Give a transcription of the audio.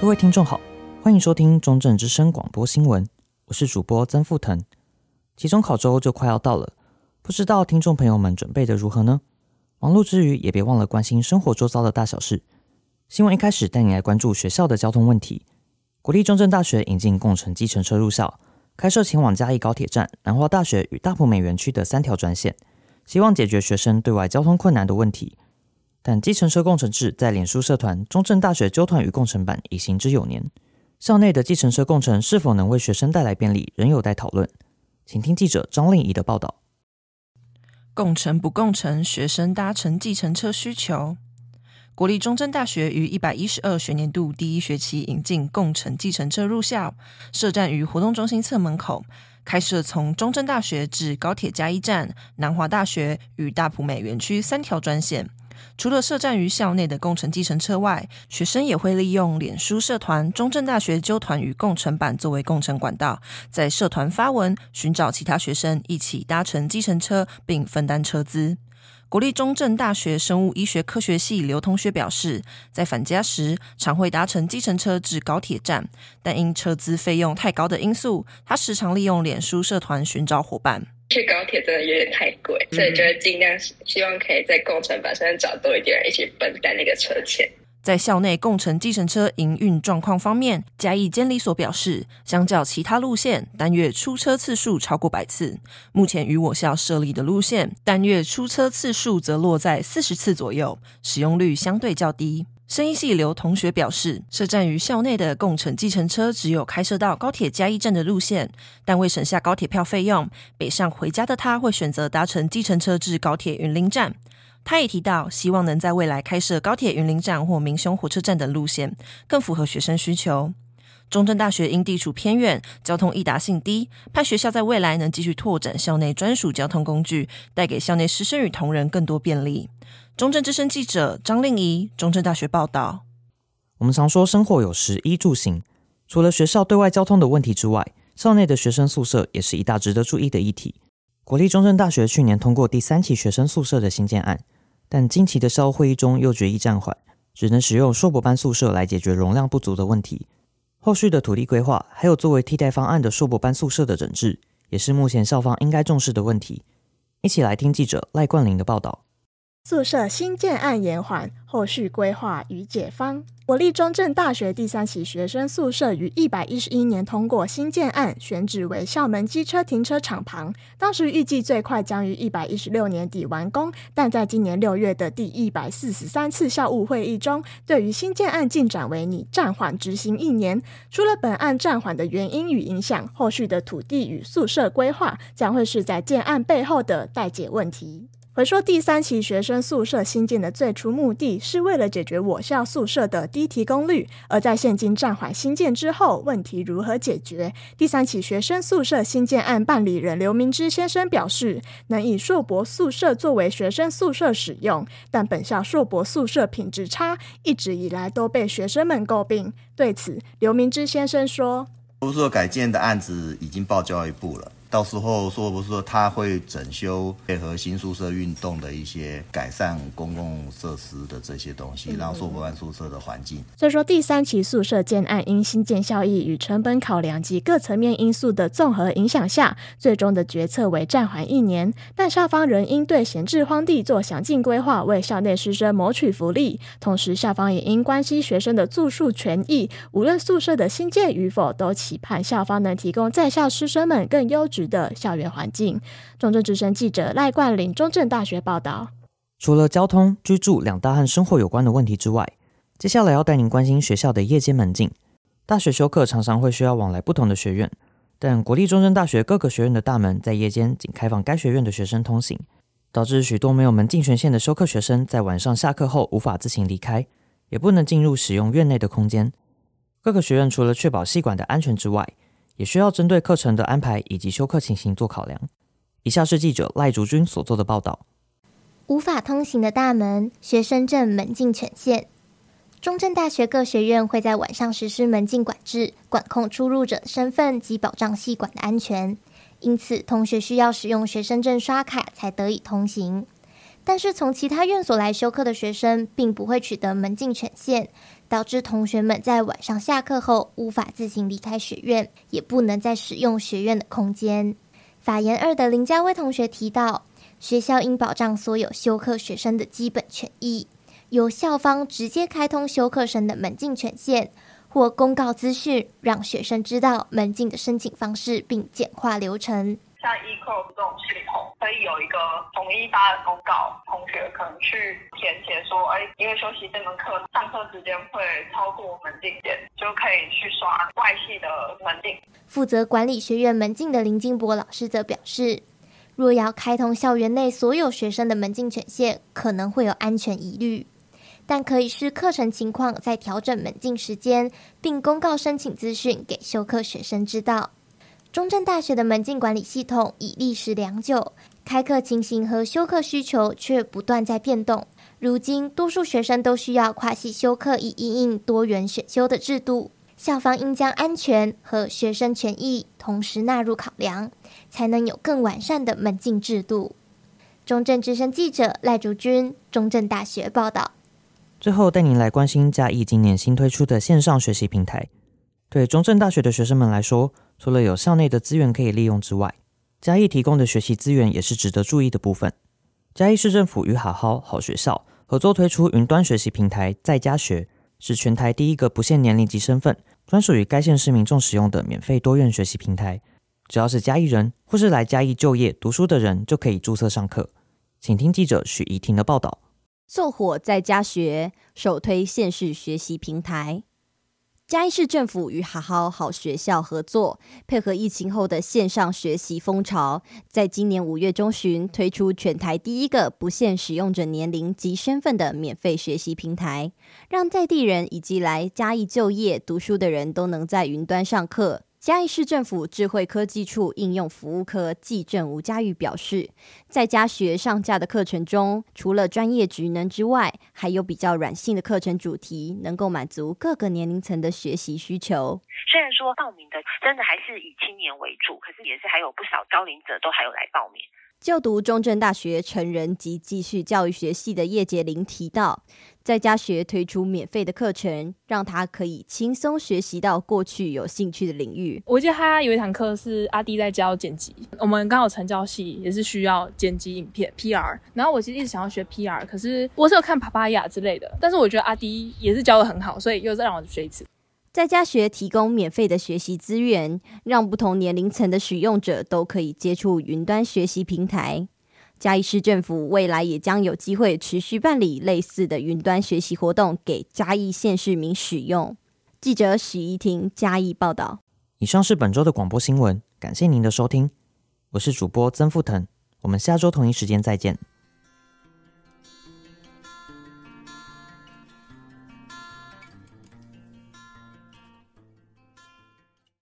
各位听众好，欢迎收听中正之声广播新闻，我是主播曾富腾。期中考周就快要到了，不知道听众朋友们准备的如何呢？忙碌之余，也别忘了关心生活周遭的大小事。新闻一开始带你来关注学校的交通问题。国立中正大学引进共乘计程车入校，开设前往嘉义高铁站、南华大学与大埔美园区的三条专线，希望解决学生对外交通困难的问题。但计程车共乘制在脸书社团中正大学纠团与共乘版已行之有年，校内的计程车共乘是否能为学生带来便利，仍有待讨论。请听记者张令仪的报道。共乘不共乘，学生搭乘计程车需求。国立中正大学于一百一十二学年度第一学期引进共乘计程车入校，设站于活动中心侧门口，开设从中正大学至高铁嘉义站、南华大学与大埔美园区三条专线。除了设站于校内的共乘计程车外，学生也会利用脸书社团“中正大学纠团与共乘版”作为共乘管道，在社团发文寻找其他学生一起搭乘计程车，并分担车资。国立中正大学生物医学科学系刘同学表示，在返家时常会搭乘计程车至高铁站，但因车资费用太高的因素，他时常利用脸书社团寻找伙伴。去高铁真的有点太贵，所以就会尽量希望可以在共乘板上找多一点人一起分担那个车钱。在校内共乘计程车营运状况方面，嘉义监理所表示，相较其他路线，单月出车次数超过百次。目前与我校设立的路线，单月出车次数则落在四十次左右，使用率相对较低。声音系刘同学表示，设站于校内的共乘计程车只有开设到高铁嘉义站的路线，但为省下高铁票费用，北上回家的他会选择搭乘计程车至高铁云林站。他也提到，希望能在未来开设高铁云林站或明雄火车站等路线，更符合学生需求。中正大学因地处偏远，交通易达性低，盼学校在未来能继续拓展校内专属交通工具，带给校内师生与同仁更多便利。中正之声记者张令仪，中正大学报道。我们常说生活有食衣住行，除了学校对外交通的问题之外，校内的学生宿舍也是一大值得注意的议题。国立中正大学去年通过第三期学生宿舍的新建案，但近期的校务会议中又决议暂缓，只能使用硕博班宿舍来解决容量不足的问题。后续的土地规划，还有作为替代方案的硕博班宿舍的整治，也是目前校方应该重视的问题。一起来听记者赖冠霖的报道。宿舍新建案延缓，后续规划与解方。国立中正大学第三期学生宿舍于一百一十一年通过新建案，选址为校门机车停车场旁。当时预计最快将于一百一十六年底完工，但在今年六月的第一百四十三次校务会议中，对于新建案进展为拟暂缓执行一年。除了本案暂缓的原因与影响，后续的土地与宿舍规划将会是在建案背后的待解问题。回说第三期学生宿舍新建的最初目的是为了解决我校宿舍的低提供率，而在现今暂缓新建之后，问题如何解决？第三期学生宿舍新建案办理人刘明之先生表示，能以硕博宿舍作为学生宿舍使用，但本校硕博宿舍品质差，一直以来都被学生们诟病。对此，刘明之先生说：“宿舍改建的案子已经报教育部了。”到时候说不是说他会整修配合新宿舍运动的一些改善公共设施的这些东西，然后硕博班宿舍的环境。所以说第三期宿舍建案因新建效益与成本考量及各层面因素的综合影响下，最终的决策为暂缓一年。但校方仍应对闲置荒地做详尽规划，为校内师生谋取福利。同时，校方也应关心学生的住宿权益，无论宿舍的新建与否，都期盼校方能提供在校师生们更优质的校园环境。中正之声记者赖冠霖，中正大学报道。除了交通、居住两大和生活有关的问题之外，接下来要带您关心学校的夜间门禁。大学修课常常会需要往来不同的学院，但国立中正大学各个学院的大门在夜间仅开放该学院的学生通行，导致许多没有门禁权限的修课学生在晚上下课后无法自行离开，也不能进入使用院内的空间。各个学院除了确保系馆的安全之外，也需要针对课程的安排以及修课情形做考量。以下是记者赖竹君所做的报道：无法通行的大门，学生证门禁权限。中正大学各学院会在晚上实施门禁管制，管控出入者身份及保障系馆的安全。因此，同学需要使用学生证刷卡才得以通行。但是从其他院所来修课的学生，并不会取得门禁权限，导致同学们在晚上下课后无法自行离开学院，也不能再使用学院的空间。法研二的林家威同学提到，学校应保障所有修课学生的基本权益，由校方直接开通修课生的门禁权限，或公告资讯，让学生知道门禁的申请方式，并简化流程。像 e c o 这种系统，可以有一个统一发的公告，同学可能去填写说，哎，因为休息这门课上课时间会超过门禁点，就可以去刷外系的门禁。负责管理学院门禁的林金博老师则表示，若要开通校园内所有学生的门禁权限，可能会有安全疑虑，但可以视课程情况再调整门禁时间，并公告申请资讯给修课学生知道。中正大学的门禁管理系统已历时良久，开课情形和休课需求却不断在变动。如今，多数学生都需要跨系修课，以应应多元选修的制度。校方应将安全和学生权益同时纳入考量，才能有更完善的门禁制度。中正之声记者赖竹君，中正大学报道。最后，带您来关心嘉义今年新推出的线上学习平台。对中正大学的学生们来说，除了有校内的资源可以利用之外，嘉义提供的学习资源也是值得注意的部分。嘉义市政府与好好好学校合作推出云端学习平台在家学，是全台第一个不限年龄及身份、专属于该县市民众使用的免费多元学习平台。只要是嘉义人或是来嘉义就业读书的人，就可以注册上课。请听记者许怡婷的报道。凑火在家学首推县市学习平台。嘉义市政府与好好好学校合作，配合疫情后的线上学习风潮，在今年五月中旬推出全台第一个不限使用者年龄及身份的免费学习平台，让在地人以及来嘉义就业读书的人都能在云端上课。嘉义市政府智慧科技处应用服务科技政吴佳玉表示，在家学上架的课程中，除了专业职能之外，还有比较软性的课程主题，能够满足各个年龄层的学习需求。虽然说报名的真的还是以青年为主，可是也是还有不少高龄者都还有来报名。就读中正大学成人及继续教育学系的叶杰玲提到，在家学推出免费的课程，让他可以轻松学习到过去有兴趣的领域。我记得他有一堂课是阿弟在教剪辑，我们刚好成教系也是需要剪辑影片 PR，然后我其实一直想要学 PR，可是我是有看帕帕亚之类的，但是我觉得阿弟也是教的很好，所以又再让我学一次。在家学提供免费的学习资源，让不同年龄层的使用者都可以接触云端学习平台。嘉义市政府未来也将有机会持续办理类似的云端学习活动，给嘉义县市民使用。记者许怡婷嘉义报道。以上是本周的广播新闻，感谢您的收听，我是主播曾富腾，我们下周同一时间再见。